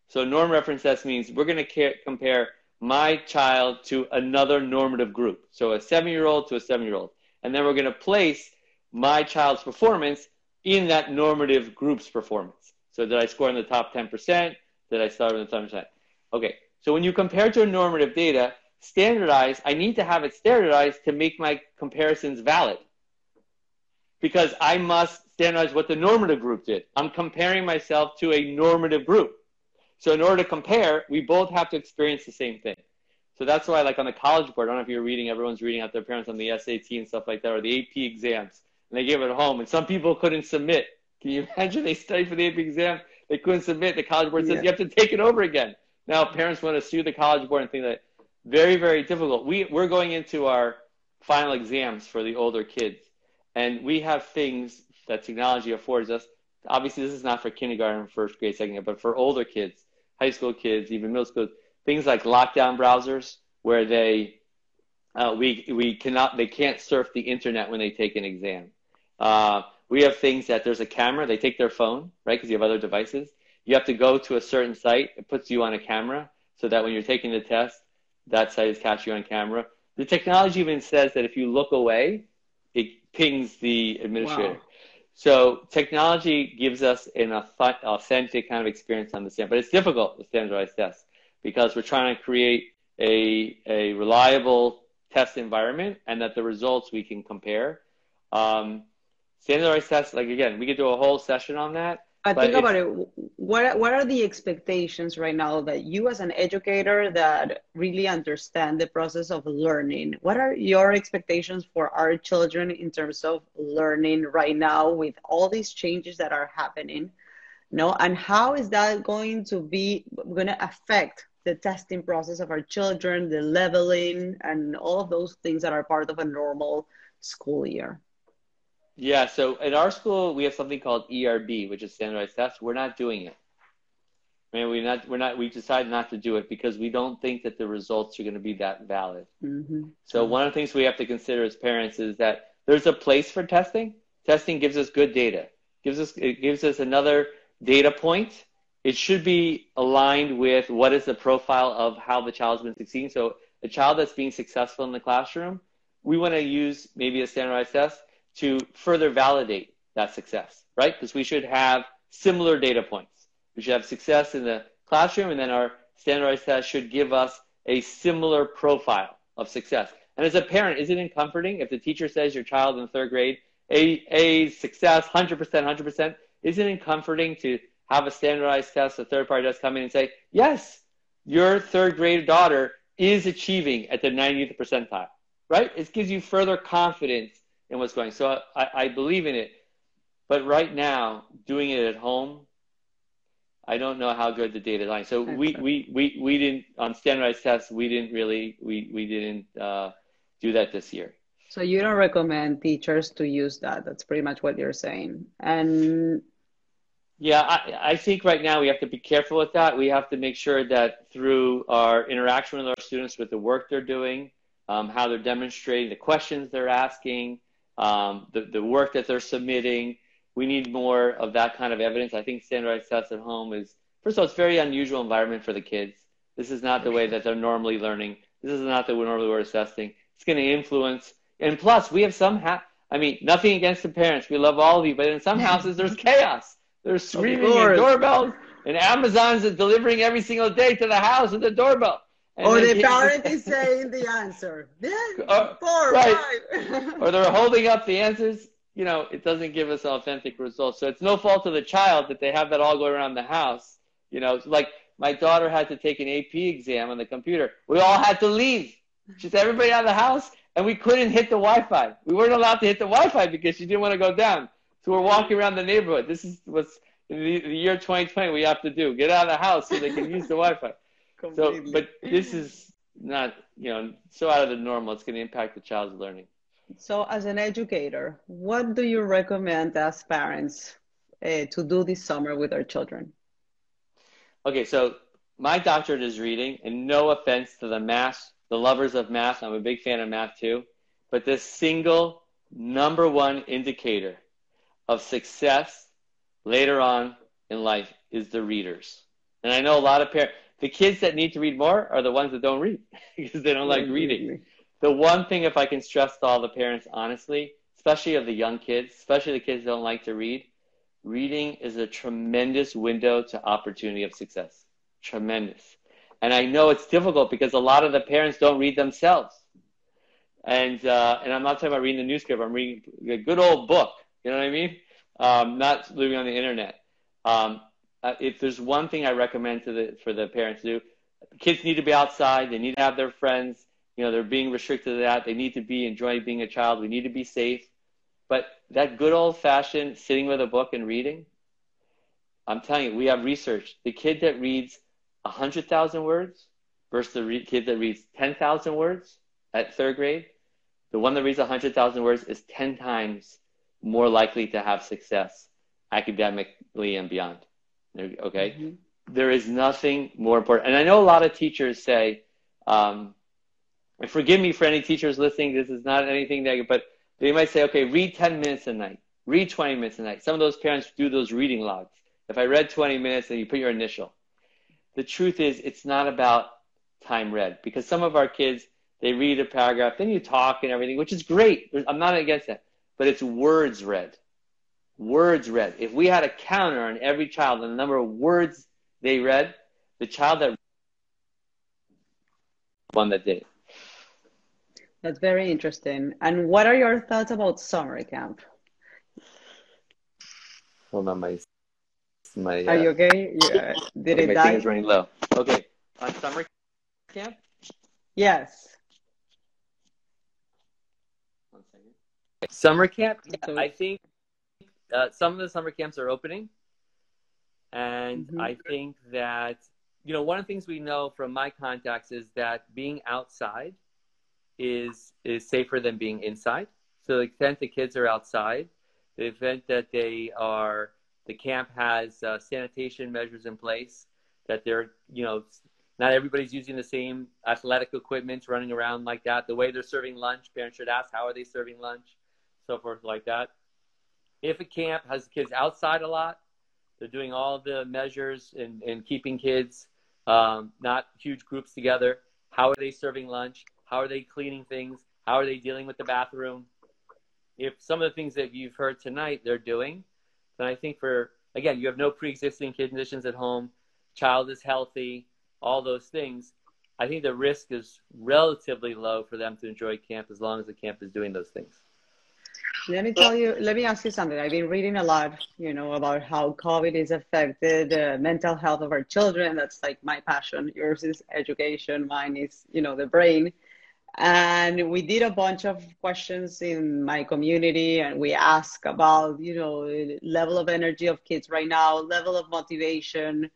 So, norm reference test means we're going to compare my child to another normative group. So, a seven-year-old to a seven-year-old, and then we're going to place my child's performance in that normative group's performance. So, did I score in the top ten percent? Did I start in the top percent? Okay. So when you compare to a normative data, standardized, I need to have it standardized to make my comparisons valid. Because I must standardize what the normative group did. I'm comparing myself to a normative group. So in order to compare, we both have to experience the same thing. So that's why, like on the college board, I don't know if you're reading, everyone's reading out their parents on the SAT and stuff like that, or the AP exams, and they gave it home, and some people couldn't submit. Can you imagine they studied for the AP exam, they couldn't submit, the college board says Yeah. you have to take it over again. Now parents want to sue the college board and think that very, very difficult. We we're going into our final exams for the older kids, and we have things that technology affords us. Obviously, this is not for kindergarten, first grade, second grade, but for older kids, high school kids, even middle school, things like lockdown browsers where they uh, we we cannot they can't surf the internet when they take an exam. Uh, we have things that there's a camera. They take their phone, right? Because you have other devices. You have to go to a certain site. It puts you on a camera so that when you're taking the test, that site is catching you on camera. The technology even says that if you look away, it pings the administrator. Wow. So technology gives us an authentic kind of experience on the stand, but it's difficult with standardized tests because we're trying to create a, a reliable test environment and that the results we can compare. Um, standardized tests, like again, we could do a whole session on that. I But think about it. What what are the expectations right now that you, as an educator, that really understand the process of learning? What are your expectations for our children in terms of learning right now with all these changes that are happening? No, and how is that going to be going to affect the testing process of our children, the leveling, and all of those things that are part of a normal school year? Yeah, so in our school we have something called ERB, which is standardized tests. We're not doing it. I mean, we're not. We're not. We decided not to do it because we don't think that the results are going to be that valid. hmm So one of the things we have to consider as parents is that there's a place for testing. Testing gives us good data. Gives us it gives us another data point. It should be aligned with what is the profile of how the child's been succeeding. So a child that's being successful in the classroom, we want to use maybe a standardized test to further validate that success, right? Because we should have similar data points. We should have success in the classroom, and then our standardized test should give us a similar profile of success. And as a parent, isn't it comforting if the teacher says your child in third grade, A, A success, 100%, 100%, isn't it comforting to have a standardized test, a third party test come in and say, yes, your third grade daughter is achieving at the 90th percentile, right? It gives you further confidence in what's going. So I, I believe in it. But right now, doing it at home I don't know how good the data is on. So we, we, we, we didn't on standardized tests. We didn't really we we didn't uh, do that this year. So you don't recommend teachers to use that. That's pretty much what you're saying. And yeah, I, I think right now we have to be careful with that. We have to make sure that through our interaction with our students, with the work they're doing, um, how they're demonstrating, the questions they're asking, um, the, the work that they're submitting, we need more of that kind of evidence. I think standardized tests at home is, first of all, it's a very unusual environment for the kids. This is not the way that they're normally learning. This is not the way normally we're assessing. It's going to influence. And plus, we have some, ha- I mean, nothing against the parents. We love all of you, but in some houses, there's chaos. There's screaming and doorbells, and Amazon's is delivering every single day to the house with a doorbell. Or the parent is saying the answer. Yeah, uh, four, right. five. or they're holding up the answers you know, it doesn't give us authentic results. So it's no fault of the child that they have that all going around the house. You know, like my daughter had to take an AP exam on the computer. We all had to leave. She said, everybody out of the house, and we couldn't hit the Wi-Fi. We weren't allowed to hit the Wi-Fi because she didn't want to go down. So we're walking around the neighborhood. This is what's in the, the year 2020 we have to do. Get out of the house so they can use the Wi-Fi. So, but this is not, you know, so out of the normal. It's going to impact the child's learning. So, as an educator, what do you recommend as parents uh, to do this summer with our children? Okay, so my doctorate is reading, and no offense to the math, the lovers of math, I'm a big fan of math too, but the single number one indicator of success later on in life is the readers. And I know a lot of parents, the kids that need to read more are the ones that don't read because they don't like reading the one thing, if I can stress to all the parents honestly, especially of the young kids, especially the kids that don't like to read, reading is a tremendous window to opportunity of success. Tremendous. And I know it's difficult because a lot of the parents don't read themselves. And, uh, and I'm not talking about reading the newspaper. I'm reading a good old book. You know what I mean? Um, not living on the internet. Um, uh, if there's one thing I recommend to the, for the parents to do, kids need to be outside. They need to have their friends you know, they're being restricted to that. They need to be enjoying being a child. We need to be safe. But that good old fashioned sitting with a book and reading, I'm telling you, we have research. The kid that reads 100,000 words versus the re- kid that reads 10,000 words at third grade, the one that reads 100,000 words is 10 times more likely to have success academically and beyond. Okay? Mm-hmm. There is nothing more important. And I know a lot of teachers say, um, and forgive me for any teachers listening, this is not anything negative, but they might say, okay, read 10 minutes a night, read 20 minutes a night. Some of those parents do those reading logs. If I read 20 minutes, then you put your initial. The truth is, it's not about time read because some of our kids, they read a paragraph, then you talk and everything, which is great. I'm not against that, but it's words read. Words read. If we had a counter on every child and the number of words they read, the child that one that did it. That's very interesting. And what are your thoughts about summer camp? Hold on, my my. Are uh, you okay? Yeah. Did okay, it my die? thing is running low. Okay, on summer camp. Yes. One second. Summer camp. Yeah, I think uh, some of the summer camps are opening, and mm-hmm. I think that you know one of the things we know from my contacts is that being outside is is safer than being inside. So the extent the kids are outside, the event that they are, the camp has uh, sanitation measures in place. That they're, you know, not everybody's using the same athletic equipment running around like that. The way they're serving lunch, parents should ask how are they serving lunch, so forth like that. If a camp has kids outside a lot, they're doing all the measures and, and keeping kids um, not huge groups together. How are they serving lunch? How are they cleaning things? How are they dealing with the bathroom? If some of the things that you've heard tonight they're doing, then I think for, again, you have no pre existing conditions at home, child is healthy, all those things. I think the risk is relatively low for them to enjoy camp as long as the camp is doing those things. Let me tell you, let me ask you something. I've been reading a lot, you know, about how COVID has affected uh, mental health of our children. That's like my passion. Yours is education. Mine is, you know, the brain. And we did a bunch of questions in my community and we asked about, you know, level of energy of kids right now, level of motivation,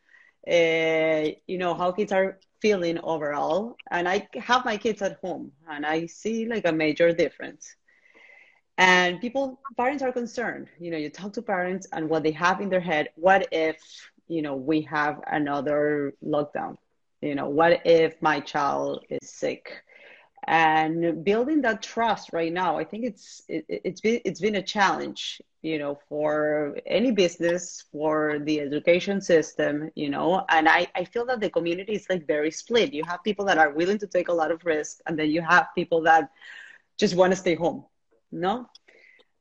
uh, you know, how kids are feeling overall. And I have my kids at home and I see like a major difference. And people, parents are concerned. You know, you talk to parents and what they have in their head. What if, you know, we have another lockdown? You know, what if my child is sick? and building that trust right now i think it's it, it's been it's been a challenge you know for any business for the education system you know and i i feel that the community is like very split you have people that are willing to take a lot of risk and then you have people that just want to stay home no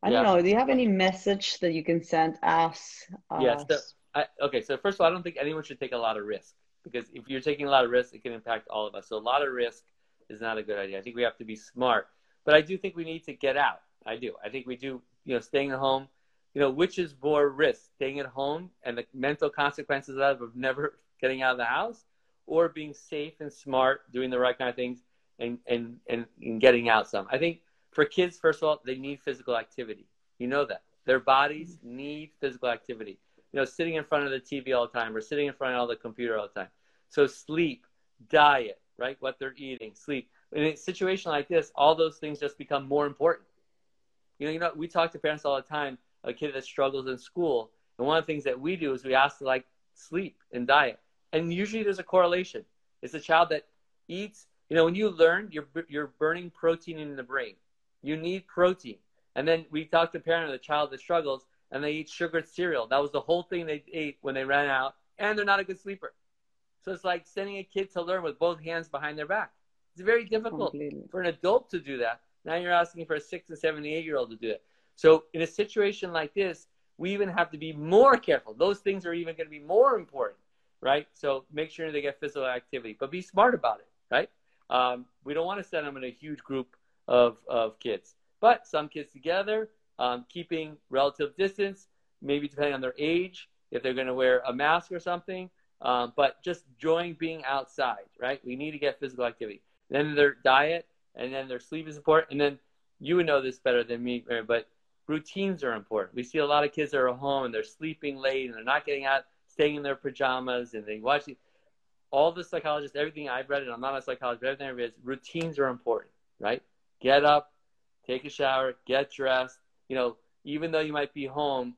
i yeah. don't know do you have any message that you can send us yes so I, okay so first of all i don't think anyone should take a lot of risk because if you're taking a lot of risk it can impact all of us so a lot of risk is not a good idea. I think we have to be smart, but I do think we need to get out. I do. I think we do. You know, staying at home. You know, which is more risk: staying at home and the mental consequences of of never getting out of the house, or being safe and smart, doing the right kind of things, and and and, and getting out some. I think for kids, first of all, they need physical activity. You know that their bodies need physical activity. You know, sitting in front of the TV all the time or sitting in front of the computer all the time. So sleep, diet, right? What they're eating, sleep. In a situation like this, all those things just become more important. You know, you know, we talk to parents all the time, a kid that struggles in school, and one of the things that we do is we ask to like sleep and diet. And usually there's a correlation. It's a child that eats, you know, when you learn, you're, you're burning protein in the brain. You need protein. And then we talked to a parent of the child that struggles and they eat sugared cereal. That was the whole thing they ate when they ran out. And they're not a good sleeper. So it's like sending a kid to learn with both hands behind their back. It's very difficult Completely. for an adult to do that. Now you're asking for a six and seven, eight year old to do it. So in a situation like this, we even have to be more careful. Those things are even going to be more important, right? So make sure they get physical activity, but be smart about it, right? Um, we don't want to send them in a huge group of, of kids, but some kids together, um, keeping relative distance, maybe depending on their age, if they're going to wear a mask or something, um, but just enjoying being outside, right? We need to get physical activity. Then their diet, and then their sleep is important. And then you would know this better than me, but routines are important. We see a lot of kids that are at home and they're sleeping late and they're not getting out, staying in their pajamas, and they watch all the psychologists, everything I've read, and I'm not a psychologist, but everything I've read is routines are important, right? Get up, take a shower, get dressed. You know, even though you might be home,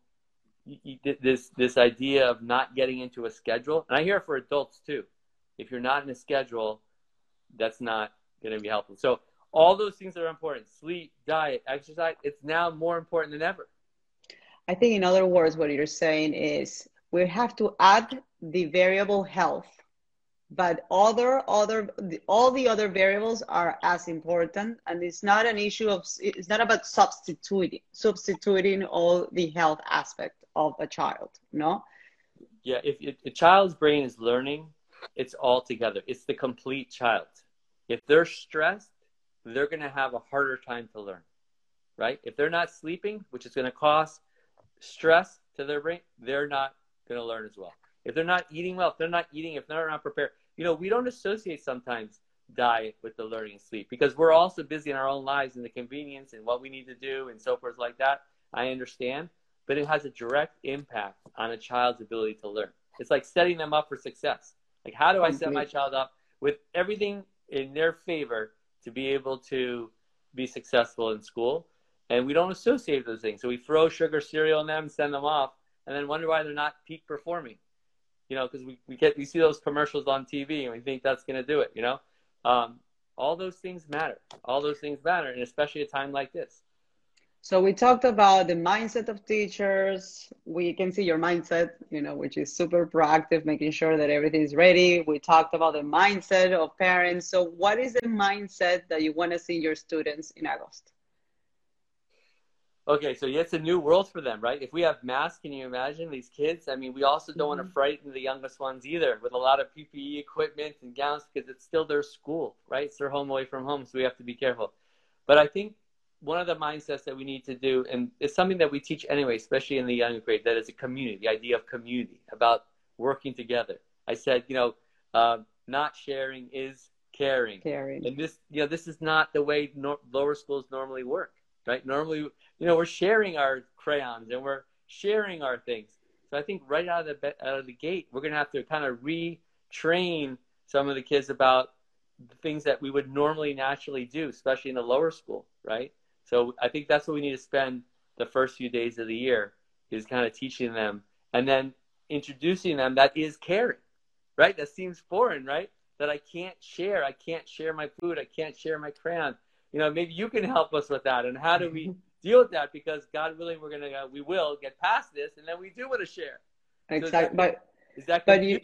this this idea of not getting into a schedule, and I hear it for adults too. If you're not in a schedule, that's not going to be helpful. So all those things are important: sleep, diet, exercise. It's now more important than ever. I think, in other words, what you're saying is we have to add the variable health but other other all the other variables are as important and it's not an issue of it's not about substituting substituting all the health aspect of a child no? Yeah if, if a child's brain is learning it's all together. It's the complete child. If they're stressed they're going to have a harder time to learn right? If they're not sleeping which is going to cause stress to their brain they're not going to learn as well if they're not eating well, if they're not eating, if they're not prepared, you know, we don't associate sometimes diet with the learning and sleep because we're also busy in our own lives and the convenience and what we need to do and so forth like that. I understand, but it has a direct impact on a child's ability to learn. It's like setting them up for success. Like, how do I set my child up with everything in their favor to be able to be successful in school? And we don't associate those things. So we throw sugar cereal in them, send them off, and then wonder why they're not peak performing you know, because we, we get we see those commercials on TV and we think that's going to do it, you know. Um, all those things matter. All those things matter, and especially a time like this. So we talked about the mindset of teachers. We can see your mindset, you know, which is super proactive, making sure that everything is ready. We talked about the mindset of parents. So what is the mindset that you want to see your students in August? Okay, so it's a new world for them, right? If we have masks, can you imagine these kids? I mean, we also don't mm-hmm. want to frighten the youngest ones either with a lot of PPE equipment and gowns because it's still their school, right? It's their home away from home, so we have to be careful. But I think one of the mindsets that we need to do, and it's something that we teach anyway, especially in the young grade, that is a community, the idea of community, about working together. I said, you know, uh, not sharing is caring. Caring. And this, you know, this is not the way no- lower schools normally work, right? Normally, you know, we're sharing our crayons and we're sharing our things. So I think right out of the out of the gate, we're going to have to kind of retrain some of the kids about the things that we would normally naturally do, especially in the lower school, right? So I think that's what we need to spend the first few days of the year is kind of teaching them and then introducing them that is caring, right? That seems foreign, right? That I can't share. I can't share my food. I can't share my crayon. You know, maybe you can help us with that. And how do we deal with that? Because God willing, we're gonna uh, we will get past this, and then we do want to share. Exactly, so but is that but you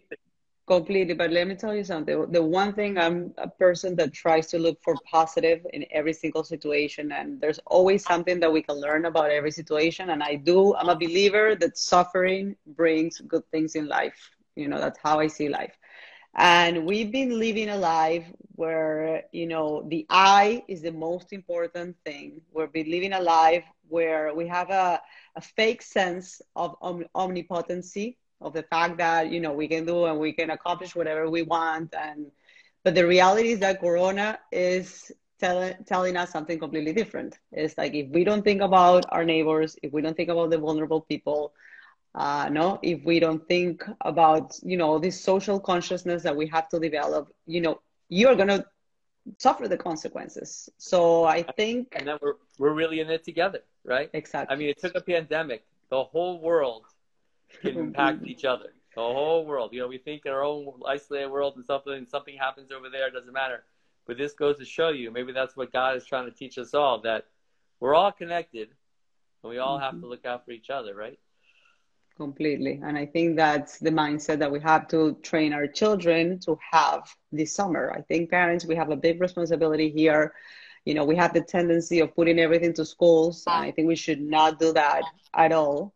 completely but let me tell you something the one thing i'm a person that tries to look for positive in every single situation and there's always something that we can learn about every situation and i do i'm a believer that suffering brings good things in life you know that's how i see life and we've been living a life where you know the i is the most important thing. We've been living a life where we have a, a fake sense of om- omnipotency of the fact that you know we can do and we can accomplish whatever we want. And but the reality is that corona is tell, telling us something completely different. It's like if we don't think about our neighbors if we don't think about the vulnerable people uh, no if we don't think about you know this social consciousness that we have to develop you know you're gonna suffer the consequences so i think and then we're, we're really in it together right exactly i mean it took a pandemic the whole world can impact each other. The whole world. You know, we think in our own isolated world and something something happens over there, it doesn't matter. But this goes to show you, maybe that's what God is trying to teach us all, that we're all connected and we all mm-hmm. have to look out for each other, right? Completely. And I think that's the mindset that we have to train our children to have this summer. I think parents, we have a big responsibility here. You know, we have the tendency of putting everything to schools, I think we should not do that at all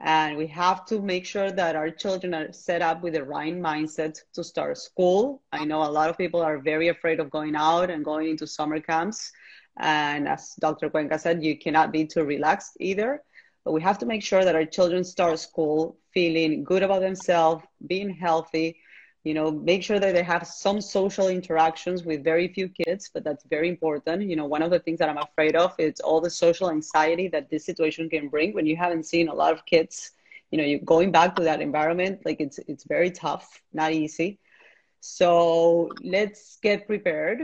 and we have to make sure that our children are set up with the right mindset to start school. I know a lot of people are very afraid of going out and going into summer camps. And as Dr. Cuenca said, you cannot be too relaxed either. But we have to make sure that our children start school feeling good about themselves, being healthy, you know make sure that they have some social interactions with very few kids but that's very important. You know one of the things that i'm afraid of is all the social anxiety that this situation can bring when you haven't seen a lot of kids you know you going back to that environment like it's it's very tough not easy. So let's get prepared.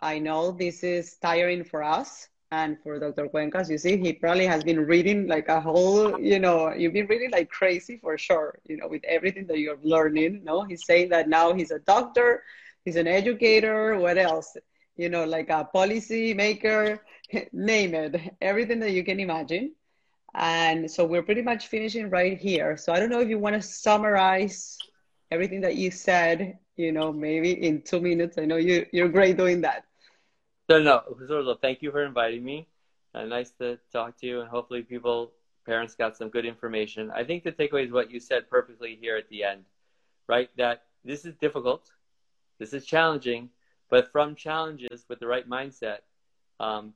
I know this is tiring for us and for Dr. Cuencas, you see, he probably has been reading like a whole, you know, you've been reading like crazy for sure, you know, with everything that you're learning. No, he's saying that now he's a doctor, he's an educator, what else? You know, like a policy maker, name it, everything that you can imagine. And so we're pretty much finishing right here. So I don't know if you want to summarize everything that you said, you know, maybe in two minutes. I know you, you're great doing that. So no, thank you for inviting me. Uh, nice to talk to you, and hopefully, people, parents, got some good information. I think the takeaway is what you said perfectly here at the end, right? That this is difficult, this is challenging, but from challenges with the right mindset, um,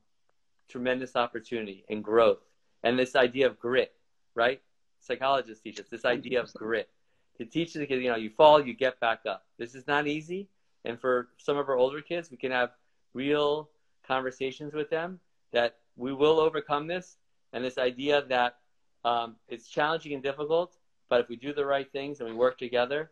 tremendous opportunity and growth, and this idea of grit, right? Psychologists teach us this idea of grit to teach the kids. You know, you fall, you get back up. This is not easy, and for some of our older kids, we can have real conversations with them that we will overcome this. And this idea that um, it's challenging and difficult but if we do the right things and we work together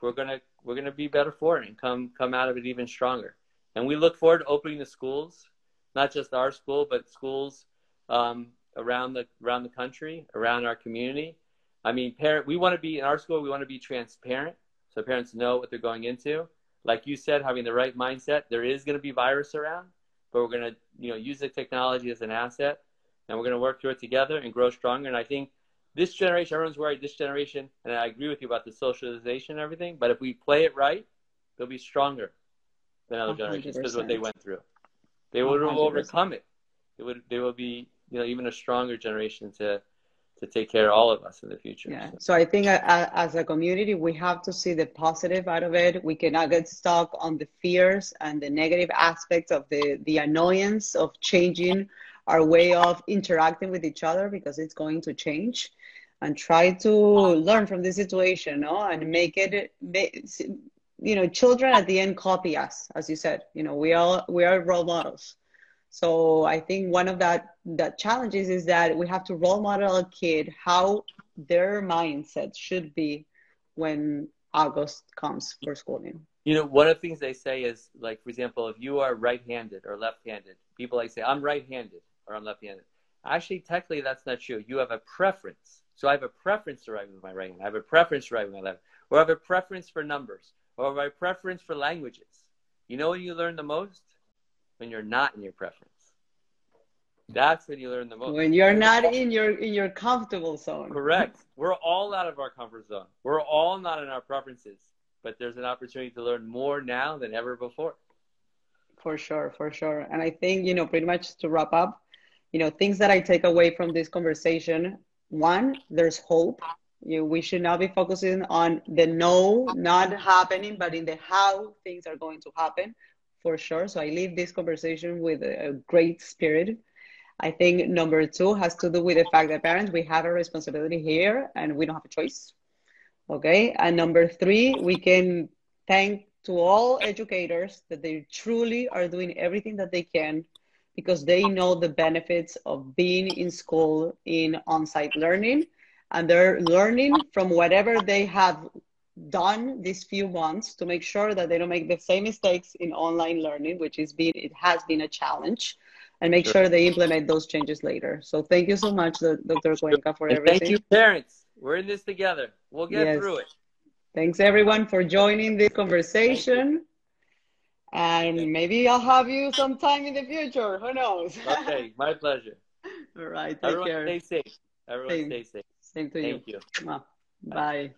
we're gonna we're gonna be better for it and come come out of it even stronger. And we look forward to opening the schools not just our school but schools um, around the around the country around our community. I mean parent we want to be in our school we want to be transparent so parents know what they're going into like you said, having the right mindset. There is going to be virus around, but we're going to you know use the technology as an asset, and we're going to work through it together and grow stronger. And I think this generation, everyone's worried. This generation, and I agree with you about the socialization and everything. But if we play it right, they'll be stronger than other 100%. generations because what they went through. They will overcome it. They would. They will be you know even a stronger generation to to take care of all of us in the future. Yeah. So I think uh, uh, as a community, we have to see the positive out of it. We cannot get stuck on the fears and the negative aspects of the, the annoyance of changing our way of interacting with each other because it's going to change and try to learn from the situation no? and make it you know children at the end copy us as you said you know we all we are role models so I think one of that that challenges is that we have to role model a kid how their mindset should be when August comes for schooling. You know, one of the things they say is like, for example, if you are right-handed or left-handed, people like say, I'm right-handed or I'm left-handed. Actually, technically, that's not true. You have a preference. So I have a preference to write with my right hand. I have a preference to write with my left. Or I have a preference for numbers. Or I have a preference for languages. You know when you learn the most? When you're not in your preference. That's when you learn the most. When you're not in your in your comfortable zone. Correct. We're all out of our comfort zone. We're all not in our preferences. But there's an opportunity to learn more now than ever before. For sure, for sure. And I think, you know, pretty much to wrap up, you know, things that I take away from this conversation. One, there's hope. You know, we should not be focusing on the no not happening, but in the how things are going to happen for sure. So I leave this conversation with a great spirit. I think number two has to do with the fact that parents, we have a responsibility here and we don't have a choice. Okay. And number three, we can thank to all educators that they truly are doing everything that they can because they know the benefits of being in school in on-site learning and they're learning from whatever they have done these few months to make sure that they don't make the same mistakes in online learning which is being it has been a challenge and make sure, sure they implement those changes later so thank you so much dr Cuenca, for and everything thank you parents we're in this together we'll get yes. through it thanks everyone for joining this conversation and maybe I'll have you sometime in the future. Who knows? okay, my pleasure. All right. Take Everyone care. stay safe. Everyone Same. stay safe. Same to Thank you. you. Bye. Bye.